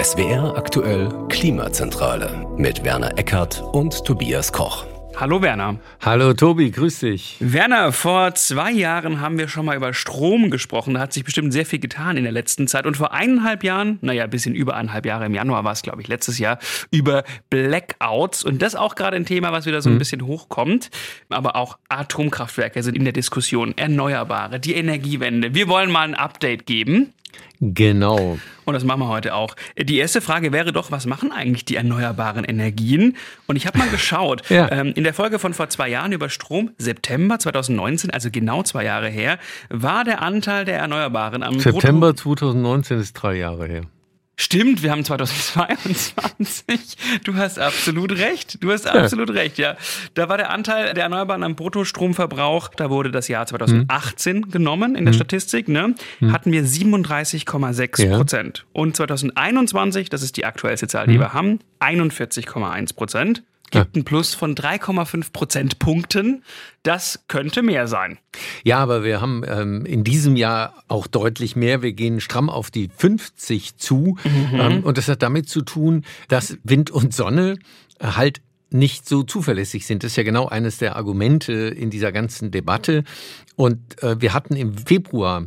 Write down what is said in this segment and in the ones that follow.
SWR aktuell Klimazentrale mit Werner Eckert und Tobias Koch. Hallo Werner. Hallo Tobi, grüß dich. Werner, vor zwei Jahren haben wir schon mal über Strom gesprochen. Da hat sich bestimmt sehr viel getan in der letzten Zeit. Und vor eineinhalb Jahren, naja, ein bisschen über eineinhalb Jahre, im Januar war es, glaube ich, letztes Jahr, über Blackouts. Und das auch gerade ein Thema, was wieder so ein hm. bisschen hochkommt. Aber auch Atomkraftwerke sind in der Diskussion, Erneuerbare, die Energiewende. Wir wollen mal ein Update geben. Genau. Und das machen wir heute auch. Die erste Frage wäre doch, was machen eigentlich die erneuerbaren Energien? Und ich habe mal geschaut, ja. ähm, in der Folge von vor zwei Jahren über Strom, September 2019, also genau zwei Jahre her, war der Anteil der Erneuerbaren am September Brutto 2019 ist drei Jahre her. Stimmt, wir haben 2022. Du hast absolut recht. Du hast absolut ja. recht, ja. Da war der Anteil der Erneuerbaren am Bruttostromverbrauch, da wurde das Jahr 2018 mhm. genommen in der mhm. Statistik, ne? Mhm. Hatten wir 37,6 Prozent. Ja. Und 2021, das ist die aktuellste Zahl, die mhm. wir haben, 41,1 Prozent gibt ein Plus von 3,5 Prozentpunkten. Das könnte mehr sein. Ja, aber wir haben ähm, in diesem Jahr auch deutlich mehr. Wir gehen stramm auf die 50 zu. Mhm. Ähm, und das hat damit zu tun, dass Wind und Sonne halt nicht so zuverlässig sind. Das ist ja genau eines der Argumente in dieser ganzen Debatte. Und äh, wir hatten im Februar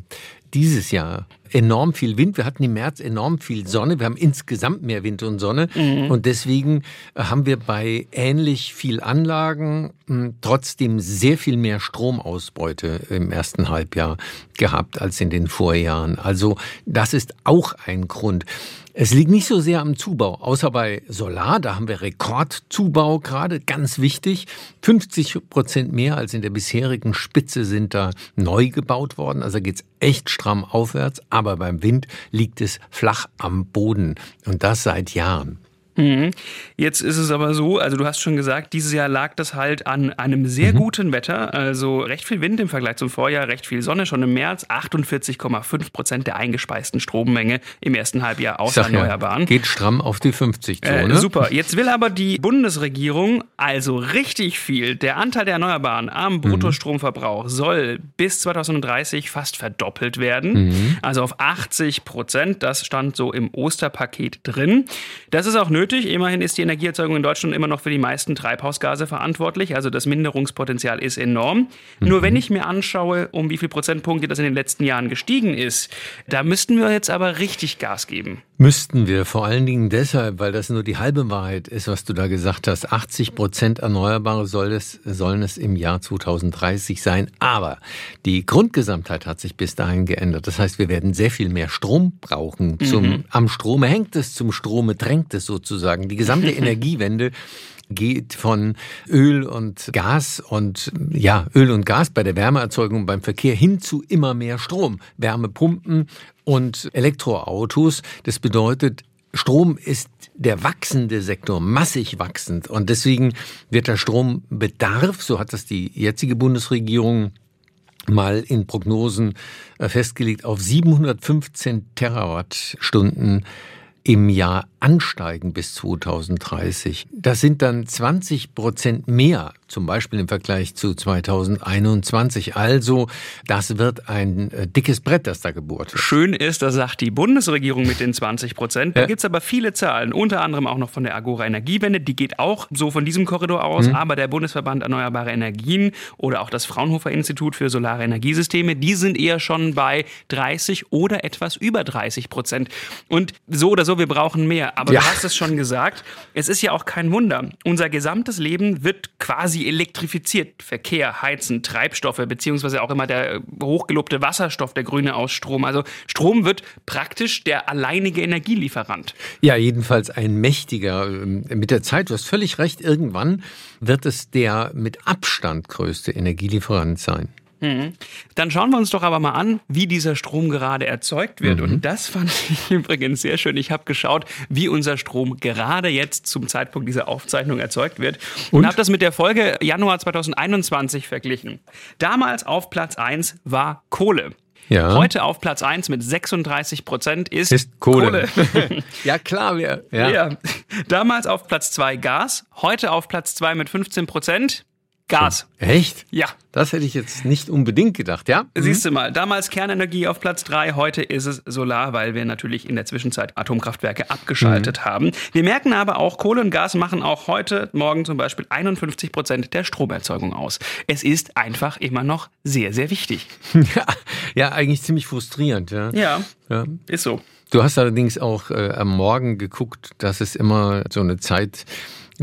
dieses Jahr enorm viel Wind. Wir hatten im März enorm viel Sonne. Wir haben insgesamt mehr Wind und Sonne. Mhm. Und deswegen äh, haben wir bei ähnlich viel Anlagen hm, trotzdem sehr viel mehr Stromausbeute im ersten Halbjahr gehabt als in den Vorjahren. Also das ist auch ein Grund. Es liegt nicht so sehr am Zubau, außer bei Solar, da haben wir Rekordzubau gerade, ganz wichtig. 50 Prozent mehr als in der bisherigen Spitze sind da neu gebaut worden, also geht's echt stramm aufwärts, aber beim Wind liegt es flach am Boden und das seit Jahren. Mhm. Jetzt ist es aber so, also du hast schon gesagt, dieses Jahr lag das halt an einem sehr mhm. guten Wetter, also recht viel Wind im Vergleich zum Vorjahr, recht viel Sonne schon im März, 48,5 Prozent der eingespeisten Strommenge im ersten Halbjahr aus Erneuerbaren. Ja, geht stramm auf die 50 zu, äh, ne? Super. Jetzt will aber die Bundesregierung also richtig viel. Der Anteil der Erneuerbaren am mhm. Bruttostromverbrauch soll bis 2030 fast verdoppelt werden, mhm. also auf 80 Prozent. Das stand so im Osterpaket drin. Das ist auch nötig nötig. Immerhin ist die Energieerzeugung in Deutschland immer noch für die meisten Treibhausgase verantwortlich. Also das Minderungspotenzial ist enorm. Mhm. Nur wenn ich mir anschaue, um wie viel Prozentpunkte das in den letzten Jahren gestiegen ist, da müssten wir jetzt aber richtig Gas geben. Müssten wir vor allen Dingen deshalb, weil das nur die halbe Wahrheit ist, was du da gesagt hast. 80 Prozent Erneuerbare soll es, sollen es im Jahr 2030 sein. Aber die Grundgesamtheit hat sich bis dahin geändert. Das heißt, wir werden sehr viel mehr Strom brauchen. Zum, mhm. Am Strome hängt es, zum Strome drängt es sozusagen. Die gesamte Energiewende geht von Öl und Gas und ja, Öl und Gas bei der Wärmeerzeugung beim Verkehr hin zu immer mehr Strom. Wärmepumpen und Elektroautos. Das bedeutet, Strom ist der wachsende Sektor, massig wachsend. Und deswegen wird der Strombedarf, so hat das die jetzige Bundesregierung mal in Prognosen äh, festgelegt, auf 715 Terawattstunden im Jahr ansteigen bis 2030. Das sind dann 20 Prozent mehr, zum Beispiel im Vergleich zu 2021. Also, das wird ein äh, dickes Brett, das da gebohrt wird. Schön ist, das sagt die Bundesregierung mit den 20 Prozent. Da ja. gibt's aber viele Zahlen, unter anderem auch noch von der Agora Energiewende. Die geht auch so von diesem Korridor aus. Mhm. Aber der Bundesverband Erneuerbare Energien oder auch das Fraunhofer Institut für Solare Energiesysteme, die sind eher schon bei 30 oder etwas über 30 Prozent. Und so oder so, wir brauchen mehr. Aber ja. du hast es schon gesagt, es ist ja auch kein Wunder. Unser gesamtes Leben wird quasi elektrifiziert. Verkehr, Heizen, Treibstoffe, beziehungsweise auch immer der hochgelobte Wasserstoff, der grüne Ausstrom. Also Strom wird praktisch der alleinige Energielieferant. Ja, jedenfalls ein mächtiger. Ähm, mit der Zeit, du hast völlig recht, irgendwann wird es der mit Abstand größte Energielieferant sein. Mhm. Dann schauen wir uns doch aber mal an, wie dieser Strom gerade erzeugt wird. Mhm. Und das fand ich übrigens sehr schön. Ich habe geschaut, wie unser Strom gerade jetzt zum Zeitpunkt dieser Aufzeichnung erzeugt wird. Und, und habe das mit der Folge Januar 2021 verglichen. Damals auf Platz 1 war Kohle. Ja. Heute auf Platz 1 mit 36 Prozent ist, ist Kohle. Kohle. ja, klar. Ja. ja. Damals auf Platz 2 Gas, heute auf Platz 2 mit 15 Prozent Gas. Echt? Ja. Das hätte ich jetzt nicht unbedingt gedacht, ja? Mhm. Siehst du mal, damals Kernenergie auf Platz drei, heute ist es Solar, weil wir natürlich in der Zwischenzeit Atomkraftwerke abgeschaltet mhm. haben. Wir merken aber auch, Kohle und Gas machen auch heute Morgen zum Beispiel 51 Prozent der Stromerzeugung aus. Es ist einfach immer noch sehr, sehr wichtig. Ja, ja eigentlich ziemlich frustrierend, ja. Ja, ja. ist so. Du hast allerdings auch äh, am Morgen geguckt, dass es immer so eine Zeit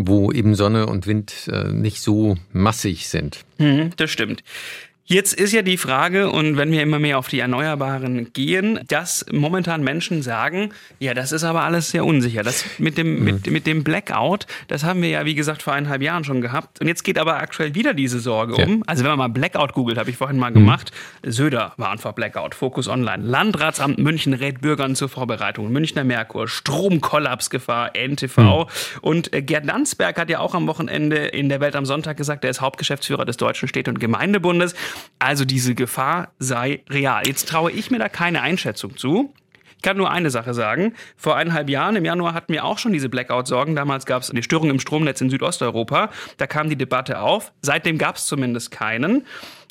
wo eben Sonne und Wind äh, nicht so massig sind. Mhm, das stimmt. Jetzt ist ja die Frage, und wenn wir immer mehr auf die Erneuerbaren gehen, dass momentan Menschen sagen, ja, das ist aber alles sehr unsicher. Das mit dem, mhm. mit, mit dem Blackout, das haben wir ja, wie gesagt, vor eineinhalb Jahren schon gehabt. Und jetzt geht aber aktuell wieder diese Sorge ja. um. Also wenn man mal Blackout googelt, habe ich vorhin mal mhm. gemacht. Söder war einfach Blackout, Fokus Online. Landratsamt München rät Bürgern zur Vorbereitung. Münchner Merkur, Stromkollapsgefahr, NTV. Mhm. Und äh, Gerd Landsberg hat ja auch am Wochenende in der Welt am Sonntag gesagt, er ist Hauptgeschäftsführer des Deutschen Städte- und Gemeindebundes. Also diese Gefahr sei real. Jetzt traue ich mir da keine Einschätzung zu. Ich kann nur eine Sache sagen. Vor eineinhalb Jahren, im Januar, hatten wir auch schon diese Blackout-Sorgen. Damals gab es eine Störung im Stromnetz in Südosteuropa. Da kam die Debatte auf. Seitdem gab es zumindest keinen.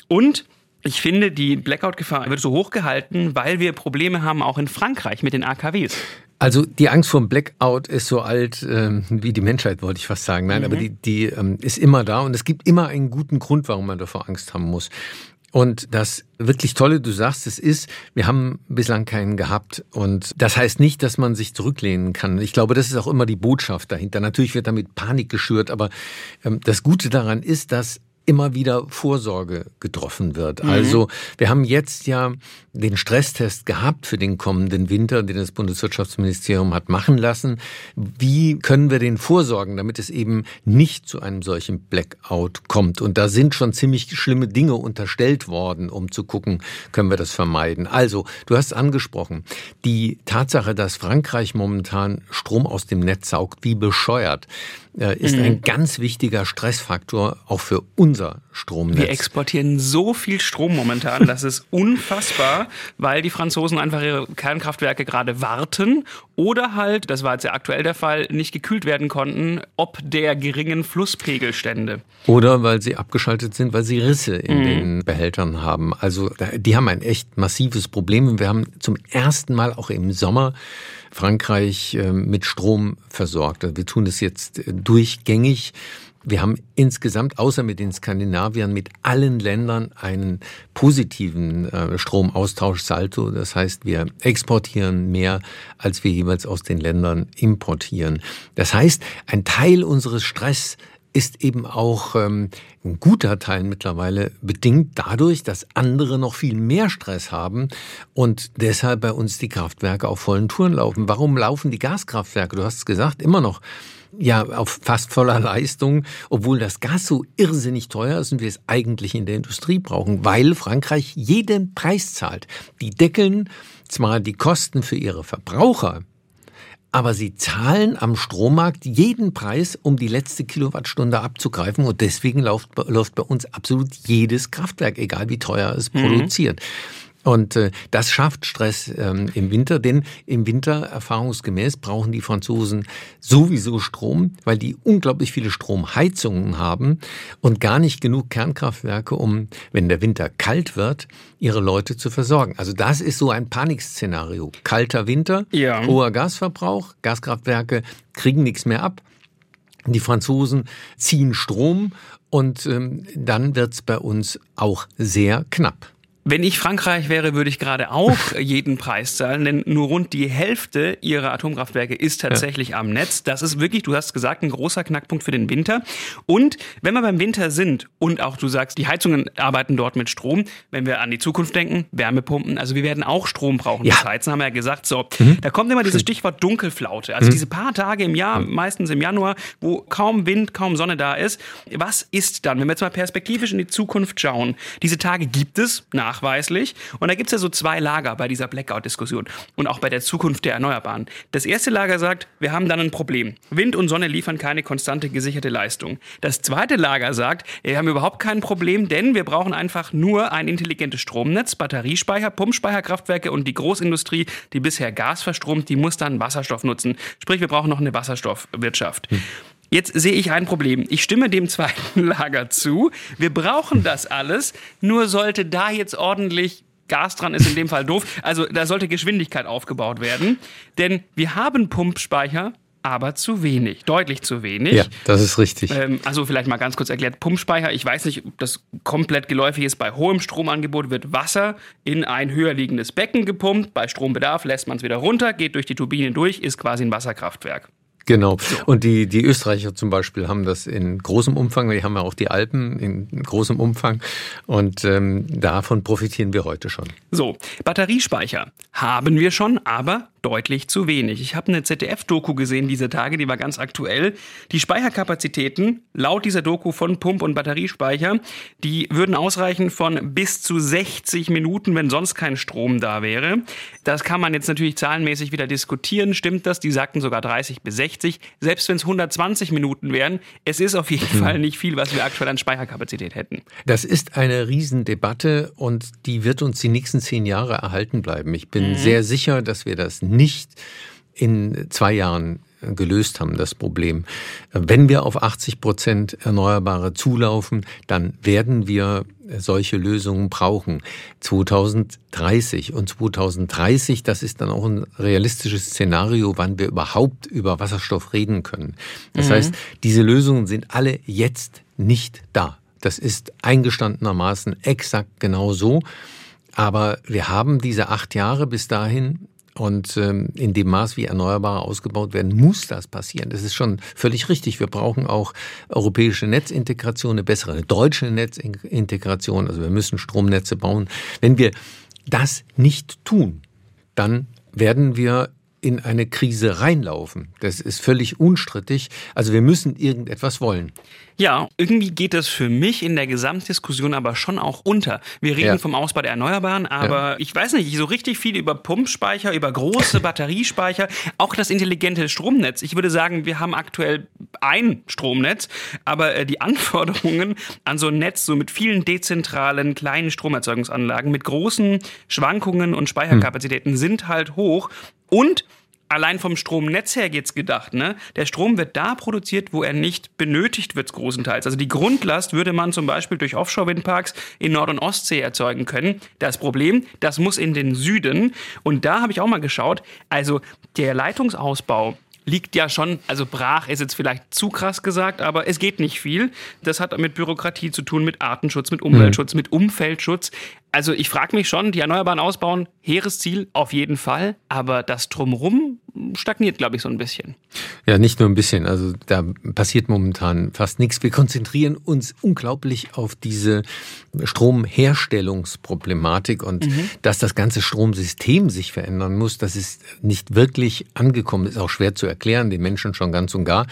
Und ich finde, die Blackout-Gefahr wird so hoch gehalten, weil wir Probleme haben auch in Frankreich mit den AKWs. Also die Angst vor dem Blackout ist so alt ähm, wie die Menschheit, wollte ich fast sagen. Nein, mhm. aber die, die ähm, ist immer da und es gibt immer einen guten Grund, warum man davor Angst haben muss. Und das wirklich Tolle, du sagst, es ist, wir haben bislang keinen gehabt. Und das heißt nicht, dass man sich zurücklehnen kann. Ich glaube, das ist auch immer die Botschaft dahinter. Natürlich wird damit Panik geschürt, aber ähm, das Gute daran ist, dass immer wieder Vorsorge getroffen wird. Mhm. Also wir haben jetzt ja den Stresstest gehabt für den kommenden Winter, den das Bundeswirtschaftsministerium hat machen lassen. Wie können wir den vorsorgen, damit es eben nicht zu einem solchen Blackout kommt? Und da sind schon ziemlich schlimme Dinge unterstellt worden, um zu gucken, können wir das vermeiden. Also, du hast angesprochen, die Tatsache, dass Frankreich momentan Strom aus dem Netz saugt, wie bescheuert ist mhm. ein ganz wichtiger Stressfaktor auch für unser Stromnetz. Wir exportieren so viel Strom momentan, das ist unfassbar, weil die Franzosen einfach ihre Kernkraftwerke gerade warten oder halt, das war jetzt ja aktuell der Fall, nicht gekühlt werden konnten, ob der geringen Flusspegelstände. Oder weil sie abgeschaltet sind, weil sie Risse in mhm. den Behältern haben. Also die haben ein echt massives Problem. Wir haben zum ersten Mal auch im Sommer Frankreich ähm, mit Strom versorgt. Wir tun das jetzt äh, durchgängig. Wir haben insgesamt, außer mit den Skandinaviern, mit allen Ländern einen positiven äh, Stromaustauschsalto. Das heißt, wir exportieren mehr, als wir jeweils aus den Ländern importieren. Das heißt, ein Teil unseres Stress ist eben auch ähm, ein guter Teil mittlerweile bedingt dadurch, dass andere noch viel mehr Stress haben und deshalb bei uns die Kraftwerke auf vollen Touren laufen. Warum laufen die Gaskraftwerke? Du hast es gesagt, immer noch ja auf fast voller Leistung, obwohl das Gas so irrsinnig teuer ist und wir es eigentlich in der Industrie brauchen, weil Frankreich jeden Preis zahlt. Die deckeln zwar die Kosten für ihre Verbraucher, aber sie zahlen am Strommarkt jeden Preis, um die letzte Kilowattstunde abzugreifen. Und deswegen läuft, läuft bei uns absolut jedes Kraftwerk, egal wie teuer es mhm. produziert. Und äh, das schafft Stress ähm, im Winter, denn im Winter erfahrungsgemäß brauchen die Franzosen sowieso Strom, weil die unglaublich viele Stromheizungen haben und gar nicht genug Kernkraftwerke, um, wenn der Winter kalt wird, ihre Leute zu versorgen. Also das ist so ein Panikszenario. Kalter Winter, ja. hoher Gasverbrauch, Gaskraftwerke kriegen nichts mehr ab. Die Franzosen ziehen Strom und ähm, dann wird's bei uns auch sehr knapp. Wenn ich Frankreich wäre, würde ich gerade auch jeden Preis zahlen, denn nur rund die Hälfte ihrer Atomkraftwerke ist tatsächlich ja. am Netz. Das ist wirklich, du hast gesagt, ein großer Knackpunkt für den Winter. Und wenn wir beim Winter sind und auch du sagst, die Heizungen arbeiten dort mit Strom, wenn wir an die Zukunft denken, Wärmepumpen, also wir werden auch Strom brauchen. Ja. Das Heizen haben wir ja gesagt. So, mhm. da kommt immer dieses Stichwort Dunkelflaute. Also mhm. diese paar Tage im Jahr, mhm. meistens im Januar, wo kaum Wind, kaum Sonne da ist. Was ist dann, wenn wir jetzt mal perspektivisch in die Zukunft schauen? Diese Tage gibt es nach nachweislich. Und da gibt es ja so zwei Lager bei dieser Blackout-Diskussion und auch bei der Zukunft der Erneuerbaren. Das erste Lager sagt, wir haben dann ein Problem. Wind und Sonne liefern keine konstante gesicherte Leistung. Das zweite Lager sagt, wir haben überhaupt kein Problem, denn wir brauchen einfach nur ein intelligentes Stromnetz, Batteriespeicher, Pumpspeicherkraftwerke und die Großindustrie, die bisher Gas verstromt, die muss dann Wasserstoff nutzen. Sprich, wir brauchen noch eine Wasserstoffwirtschaft. Hm. Jetzt sehe ich ein Problem. Ich stimme dem zweiten Lager zu. Wir brauchen das alles. Nur sollte da jetzt ordentlich Gas dran ist in dem Fall doof. Also da sollte Geschwindigkeit aufgebaut werden. Denn wir haben Pumpspeicher, aber zu wenig, deutlich zu wenig. Ja, das ist richtig. Ähm, also vielleicht mal ganz kurz erklärt, Pumpspeicher, ich weiß nicht, ob das komplett geläufig ist, bei hohem Stromangebot wird Wasser in ein höher liegendes Becken gepumpt, bei Strombedarf lässt man es wieder runter, geht durch die Turbine durch, ist quasi ein Wasserkraftwerk. Genau. Und die, die Österreicher zum Beispiel haben das in großem Umfang. Die haben ja auch die Alpen in großem Umfang. Und ähm, davon profitieren wir heute schon. So, Batteriespeicher haben wir schon, aber deutlich zu wenig. Ich habe eine ZDF-Doku gesehen diese Tage, die war ganz aktuell. Die Speicherkapazitäten laut dieser Doku von Pump- und Batteriespeicher, die würden ausreichen von bis zu 60 Minuten, wenn sonst kein Strom da wäre. Das kann man jetzt natürlich zahlenmäßig wieder diskutieren. Stimmt das? Die sagten sogar 30 bis 60. Selbst wenn es 120 Minuten wären, es ist auf jeden hm. Fall nicht viel, was wir aktuell an Speicherkapazität hätten. Das ist eine Riesendebatte und die wird uns die nächsten zehn Jahre erhalten bleiben. Ich bin mhm. sehr sicher, dass wir das nicht in zwei Jahren gelöst haben, das Problem. Wenn wir auf 80 Prozent Erneuerbare zulaufen, dann werden wir solche Lösungen brauchen. 2030 und 2030, das ist dann auch ein realistisches Szenario, wann wir überhaupt über Wasserstoff reden können. Das mhm. heißt, diese Lösungen sind alle jetzt nicht da. Das ist eingestandenermaßen exakt genau so. Aber wir haben diese acht Jahre bis dahin und ähm, in dem Maß, wie Erneuerbare ausgebaut werden, muss das passieren. Das ist schon völlig richtig. Wir brauchen auch europäische Netzintegration, eine bessere deutsche Netzintegration. Also wir müssen Stromnetze bauen. Wenn wir das nicht tun, dann werden wir in eine Krise reinlaufen. Das ist völlig unstrittig. Also wir müssen irgendetwas wollen. Ja, irgendwie geht das für mich in der Gesamtdiskussion aber schon auch unter. Wir reden ja. vom Ausbau der Erneuerbaren, aber ja. ich weiß nicht, so richtig viel über Pumpspeicher, über große Batteriespeicher, auch das intelligente Stromnetz. Ich würde sagen, wir haben aktuell ein Stromnetz, aber äh, die Anforderungen an so ein Netz, so mit vielen dezentralen kleinen Stromerzeugungsanlagen, mit großen Schwankungen und Speicherkapazitäten hm. sind halt hoch. Und allein vom Stromnetz her geht's gedacht, ne? Der Strom wird da produziert, wo er nicht benötigt wird, großenteils. Also die Grundlast würde man zum Beispiel durch Offshore-Windparks in Nord- und Ostsee erzeugen können. Das Problem, das muss in den Süden. Und da habe ich auch mal geschaut, also der Leitungsausbau liegt ja schon, also brach ist jetzt vielleicht zu krass gesagt, aber es geht nicht viel. Das hat mit Bürokratie zu tun, mit Artenschutz, mit Umweltschutz, mhm. mit Umfeldschutz. Also ich frage mich schon, die Erneuerbaren ausbauen, hehres Ziel auf jeden Fall, aber das drumrum stagniert, glaube ich, so ein bisschen. Ja, nicht nur ein bisschen. Also da passiert momentan fast nichts. Wir konzentrieren uns unglaublich auf diese Stromherstellungsproblematik und mhm. dass das ganze Stromsystem sich verändern muss, das ist nicht wirklich angekommen. Ist auch schwer zu erklären, den Menschen schon ganz und gar.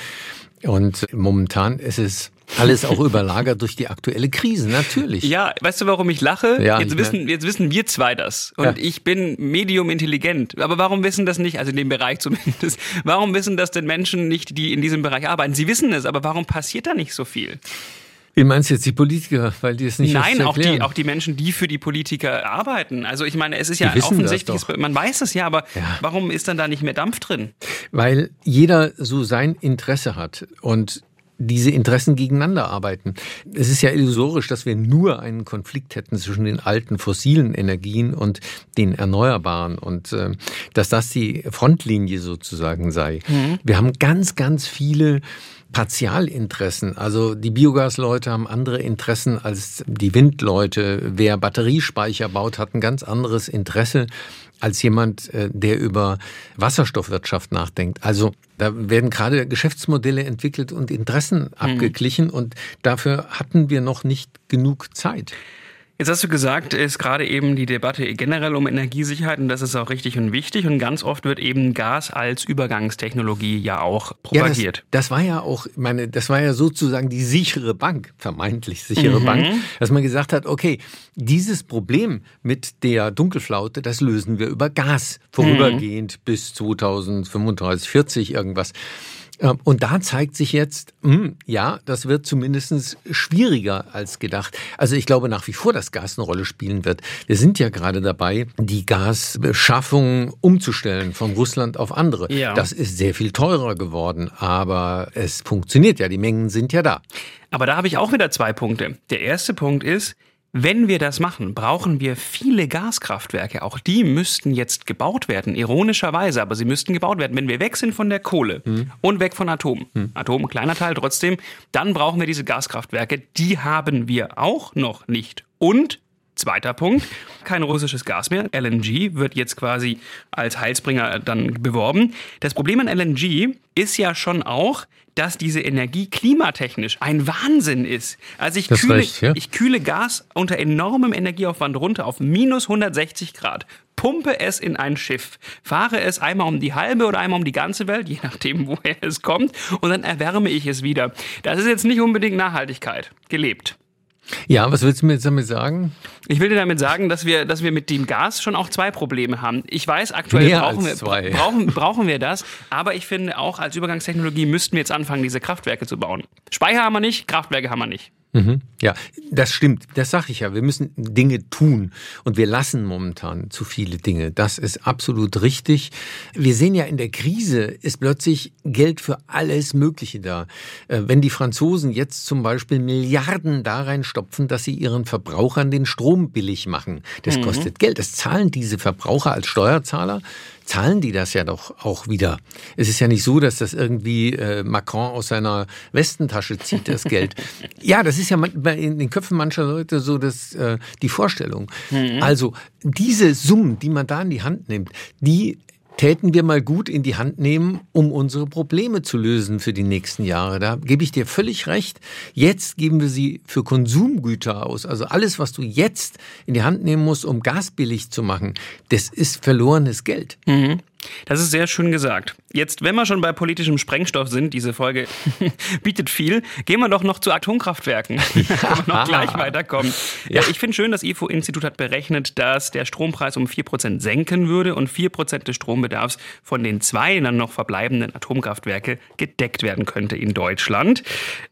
Und momentan ist es alles auch überlagert durch die aktuelle Krise, natürlich. Ja, weißt du, warum ich lache? Ja, jetzt, ich wissen, jetzt wissen wir zwei das. Und ja. ich bin medium intelligent. Aber warum wissen das nicht, also in dem Bereich zumindest, warum wissen das denn Menschen nicht, die in diesem Bereich arbeiten? Sie wissen es, aber warum passiert da nicht so viel? Wie meinst du jetzt die Politiker, weil die es nicht Nein, auch die, auch die Menschen, die für die Politiker arbeiten. Also ich meine, es ist ja offensichtlich, man weiß es ja, aber ja. warum ist dann da nicht mehr Dampf drin? Weil jeder so sein Interesse hat und diese Interessen gegeneinander arbeiten. Es ist ja illusorisch, dass wir nur einen Konflikt hätten zwischen den alten fossilen Energien und den erneuerbaren und äh, dass das die Frontlinie sozusagen sei. Mhm. Wir haben ganz, ganz viele Partialinteressen. Also die Biogasleute haben andere Interessen als die Windleute. Wer Batteriespeicher baut, hat ein ganz anderes Interesse als jemand, äh, der über Wasserstoffwirtschaft nachdenkt. Also da werden gerade Geschäftsmodelle entwickelt und Interessen hm. abgeglichen mhm. und dafür hatten wir noch nicht genug Zeit. Jetzt hast du gesagt, ist gerade eben die Debatte generell um Energiesicherheit und das ist auch richtig und wichtig und ganz oft wird eben Gas als Übergangstechnologie ja auch propagiert. Ja, das, das, war ja auch, meine, das war ja sozusagen die sichere Bank, vermeintlich sichere mhm. Bank, dass man gesagt hat, okay, dieses Problem mit der Dunkelflaute, das lösen wir über Gas vorübergehend mhm. bis 2035, 40 irgendwas. Ähm, und da zeigt sich jetzt, mh, hm, ja, das wird zumindest schwieriger als gedacht. Also ich glaube nach wie vor, dass Gas eine Rolle spielen wird. Wir sind ja gerade dabei, die Gasbeschaffung umzustellen von Russland auf andere. Ja. Das ist sehr viel teurer geworden, aber es funktioniert ja, die Mengen sind ja da. Aber da habe ich auch wieder zwei Punkte. Der erste Punkt ist, wenn wir das machen, brauchen wir viele Gaskraftwerke. Auch die müssten jetzt gebaut werden, ironischerweise, aber sie müssten gebaut werden. Wenn wir weg sind von der Kohle hm. und weg von Atom, hm. Atom kleiner Teil trotzdem, dann brauchen wir diese Gaskraftwerke. Die haben wir auch noch nicht. Und Zweiter Punkt, kein russisches Gas mehr. LNG wird jetzt quasi als Heilsbringer dann beworben. Das Problem an LNG ist ja schon auch, dass diese Energie klimatechnisch ein Wahnsinn ist. Also ich, kühle, recht, ja. ich kühle Gas unter enormem Energieaufwand runter auf minus 160 Grad pumpe es in ein Schiff, fahre es einmal um die halbe oder einmal um die ganze Welt, je nachdem, woher es kommt, und dann erwärme ich es wieder. Das ist jetzt nicht unbedingt Nachhaltigkeit gelebt. Ja, was willst du mir jetzt damit sagen? Ich will dir damit sagen, dass wir, dass wir mit dem Gas schon auch zwei Probleme haben. Ich weiß, aktuell brauchen wir, brauchen, brauchen wir das, aber ich finde auch als Übergangstechnologie müssten wir jetzt anfangen, diese Kraftwerke zu bauen. Speicher haben wir nicht, Kraftwerke haben wir nicht. Mhm. Ja, das stimmt. Das sage ich ja. Wir müssen Dinge tun und wir lassen momentan zu viele Dinge. Das ist absolut richtig. Wir sehen ja in der Krise ist plötzlich Geld für alles Mögliche da. Äh, wenn die Franzosen jetzt zum Beispiel Milliarden da reinstopfen, dass sie ihren Verbrauchern den Strom billig machen, das mhm. kostet Geld. Das zahlen diese Verbraucher als Steuerzahler zahlen die das ja doch auch wieder. Es ist ja nicht so, dass das irgendwie äh, Macron aus seiner Westentasche zieht, das Geld. ja, das ist ja in den Köpfen mancher Leute so das, äh, die Vorstellung. Mhm. Also diese Summen, die man da in die Hand nimmt, die täten wir mal gut in die Hand nehmen, um unsere Probleme zu lösen für die nächsten Jahre. Da gebe ich dir völlig recht. Jetzt geben wir sie für Konsumgüter aus. Also alles, was du jetzt in die Hand nehmen musst, um Gas billig zu machen, das ist verlorenes Geld. Mhm. Das ist sehr schön gesagt. Jetzt, wenn wir schon bei politischem Sprengstoff sind, diese Folge bietet viel, gehen wir doch noch zu Atomkraftwerken. Ja. noch gleich weiterkommen. Ja, ich finde schön, das IFO-Institut hat berechnet, dass der Strompreis um 4% senken würde und 4% des Strombedarfs von den zwei dann noch verbleibenden Atomkraftwerke gedeckt werden könnte in Deutschland.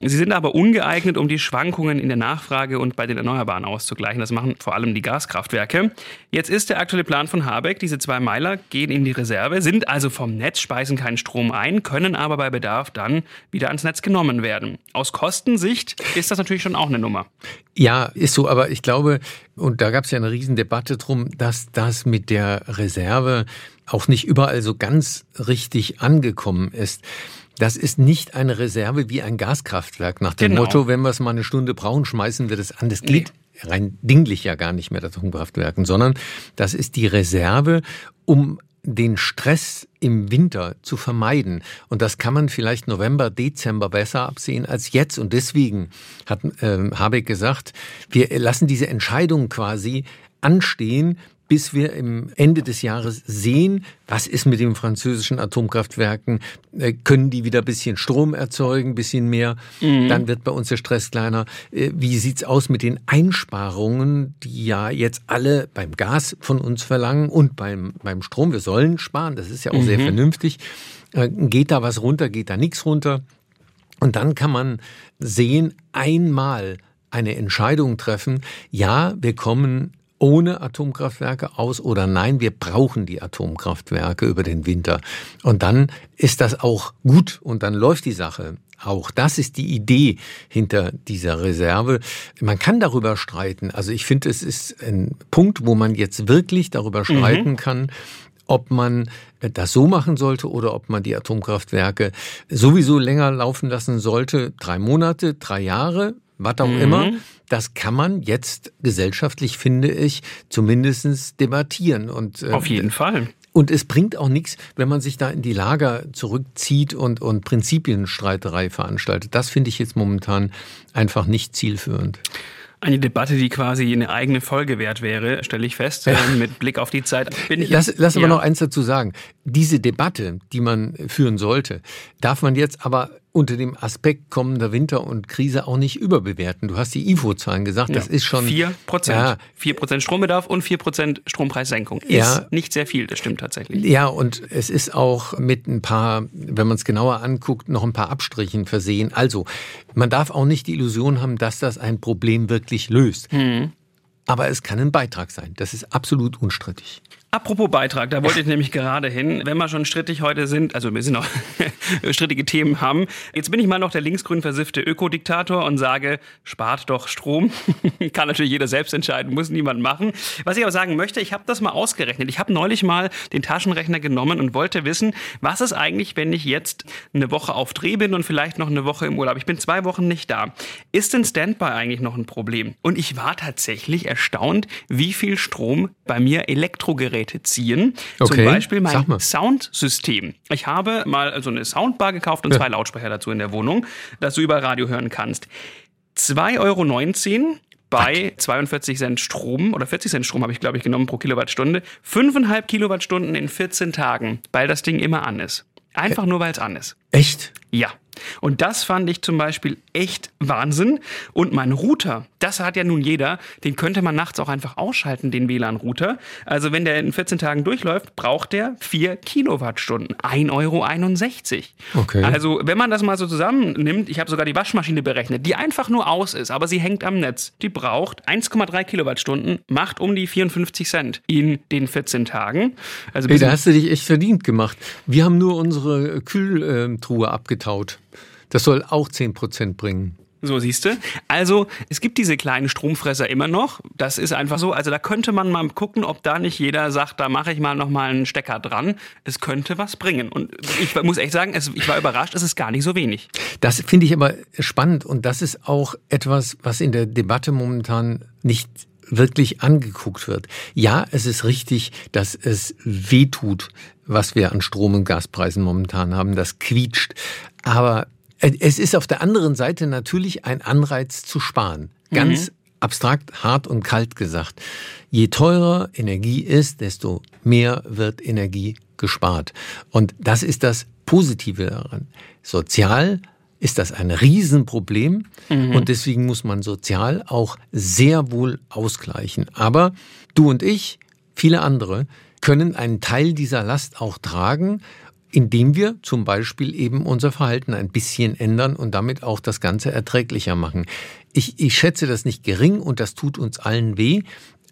Sie sind aber ungeeignet, um die Schwankungen in der Nachfrage und bei den Erneuerbaren auszugleichen. Das machen vor allem die Gaskraftwerke. Jetzt ist der aktuelle Plan von Habeck, diese zwei Meiler gehen in die Reserve, sind also vom Netz, speisen keinen Strom ein, können aber bei Bedarf dann wieder ans Netz genommen werden. Aus Kostensicht ist das natürlich schon auch eine Nummer. Ja, ist so, aber ich glaube, und da gab es ja eine Riesendebatte drum, dass das mit der Reserve auch nicht überall so ganz richtig angekommen ist. Das ist nicht eine Reserve wie ein Gaskraftwerk nach dem genau. Motto, wenn wir es mal eine Stunde brauchen, schmeißen wir das an. Das geht nee rein dinglich ja gar nicht mehr das Atomkraftwerken, sondern das ist die Reserve, um den Stress im Winter zu vermeiden. Und das kann man vielleicht November, Dezember besser absehen als jetzt. Und deswegen hat äh, Habeck gesagt, wir lassen diese Entscheidung quasi anstehen, bis wir im Ende des Jahres sehen, was ist mit den französischen Atomkraftwerken, äh, können die wieder ein bisschen Strom erzeugen, ein bisschen mehr, mhm. dann wird bei uns der Stress kleiner. Äh, wie sieht's aus mit den Einsparungen, die ja jetzt alle beim Gas von uns verlangen und beim, beim Strom? Wir sollen sparen, das ist ja auch mhm. sehr vernünftig. Äh, geht da was runter, geht da nichts runter? Und dann kann man sehen, einmal eine Entscheidung treffen, ja, wir kommen ohne Atomkraftwerke aus oder nein, wir brauchen die Atomkraftwerke über den Winter. Und dann ist das auch gut und dann läuft die Sache. Auch das ist die Idee hinter dieser Reserve. Man kann darüber streiten. Also ich finde, es ist ein Punkt, wo man jetzt wirklich darüber mhm. streiten mhm. kann, ob man das so machen sollte oder ob man die Atomkraftwerke sowieso länger laufen lassen sollte. Drei Monate, drei Jahre, was auch mhm. immer. Das kann man jetzt gesellschaftlich, finde ich, zumindest debattieren. Und, äh, Auf jeden Fall. Und es bringt auch nichts, wenn man sich da in die Lager zurückzieht und, und Prinzipienstreiterei veranstaltet. Das finde ich jetzt momentan einfach nicht zielführend. Eine Debatte, die quasi eine eigene Folge wert wäre, stelle ich fest, ja. äh, mit Blick auf die Zeit. Bin ich lass lass ja. aber noch eins dazu sagen. Diese Debatte, die man führen sollte, darf man jetzt aber unter dem Aspekt kommender Winter und Krise auch nicht überbewerten. Du hast die IFO-Zahlen gesagt, das ist schon... Vier Prozent. Ja. Vier Prozent Strombedarf und vier Prozent Strompreissenkung. Ist ja. nicht sehr viel, das stimmt tatsächlich. Ja, und es ist auch mit ein paar, wenn man es genauer anguckt, noch ein paar Abstrichen versehen. Also, man darf auch nicht die Illusion haben, dass das ein Problem wirklich löst. Hm. Aber es kann ein Beitrag sein. Das ist absolut unstrittig. Apropos Beitrag, da wollte ich nämlich gerade hin. Wenn wir schon strittig heute sind, also wir sind noch strittige Themen haben, jetzt bin ich mal noch der linksgrün versiffte Ökodiktator und sage, spart doch Strom. Kann natürlich jeder selbst entscheiden, muss niemand machen. Was ich aber sagen möchte, ich habe das mal ausgerechnet. Ich habe neulich mal den Taschenrechner genommen und wollte wissen, was ist eigentlich, wenn ich jetzt eine Woche auf Dreh bin und vielleicht noch eine Woche im Urlaub. Ich bin zwei Wochen nicht da. Ist denn Standby eigentlich noch ein Problem? Und ich war tatsächlich erstaunt, wie viel Strom bei mir Elektrogeräte Geräte ziehen. Okay. Zum Beispiel mein Soundsystem. Ich habe mal so eine Soundbar gekauft und ja. zwei Lautsprecher dazu in der Wohnung, dass du über Radio hören kannst. 2,19 Euro bei 42 Cent Strom oder 40 Cent Strom habe ich, glaube ich, genommen pro Kilowattstunde. 5,5 Kilowattstunden in 14 Tagen, weil das Ding immer an ist. Einfach nur, weil es an ist. Echt? Ja. Und das fand ich zum Beispiel echt Wahnsinn. Und mein Router, das hat ja nun jeder, den könnte man nachts auch einfach ausschalten, den WLAN-Router. Also wenn der in 14 Tagen durchläuft, braucht der 4 Kilowattstunden. 1,61 Euro. Okay. Also wenn man das mal so zusammennimmt, ich habe sogar die Waschmaschine berechnet, die einfach nur aus ist, aber sie hängt am Netz. Die braucht 1,3 Kilowattstunden, macht um die 54 Cent in den 14 Tagen. Also Ey, da hast du dich echt verdient gemacht. Wir haben nur unsere Kühltruhe abgetaut. Das soll auch 10 Prozent bringen. So siehst du. Also es gibt diese kleinen Stromfresser immer noch. Das ist einfach so. Also da könnte man mal gucken, ob da nicht jeder sagt, da mache ich mal noch mal einen Stecker dran. Es könnte was bringen. Und ich muss echt sagen, es, ich war überrascht. Es ist gar nicht so wenig. Das finde ich aber spannend und das ist auch etwas, was in der Debatte momentan nicht wirklich angeguckt wird. Ja, es ist richtig, dass es weh tut, was wir an Strom- und Gaspreisen momentan haben. Das quietscht. Aber es ist auf der anderen Seite natürlich ein Anreiz zu sparen. Ganz mhm. abstrakt, hart und kalt gesagt. Je teurer Energie ist, desto mehr wird Energie gespart. Und das ist das Positive daran. Sozial ist das ein Riesenproblem mhm. und deswegen muss man sozial auch sehr wohl ausgleichen. Aber du und ich, viele andere, können einen Teil dieser Last auch tragen indem wir zum Beispiel eben unser Verhalten ein bisschen ändern und damit auch das Ganze erträglicher machen. Ich, ich schätze das nicht gering und das tut uns allen weh.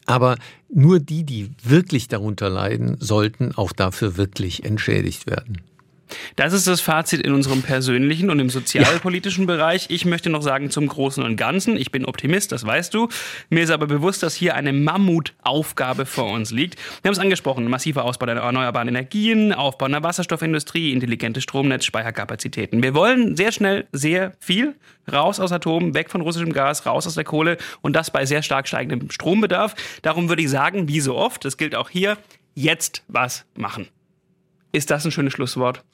Aber nur die, die wirklich darunter leiden, sollten auch dafür wirklich entschädigt werden. Das ist das Fazit in unserem persönlichen und im sozialpolitischen ja. Bereich. Ich möchte noch sagen zum Großen und Ganzen. Ich bin Optimist, das weißt du. Mir ist aber bewusst, dass hier eine Mammutaufgabe vor uns liegt. Wir haben es angesprochen. Massiver Ausbau der erneuerbaren Energien, Aufbau einer Wasserstoffindustrie, intelligente Stromnetz, Speicherkapazitäten. Wir wollen sehr schnell sehr viel raus aus Atom, weg von russischem Gas, raus aus der Kohle und das bei sehr stark steigendem Strombedarf. Darum würde ich sagen, wie so oft, das gilt auch hier, jetzt was machen. Ist das ein schönes Schlusswort?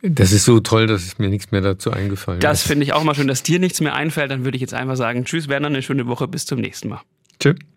Das ist so toll, dass mir nichts mehr dazu eingefallen das ist. Das finde ich auch mal schön, dass dir nichts mehr einfällt. Dann würde ich jetzt einfach sagen, tschüss Werner, eine schöne Woche, bis zum nächsten Mal. Tschüss.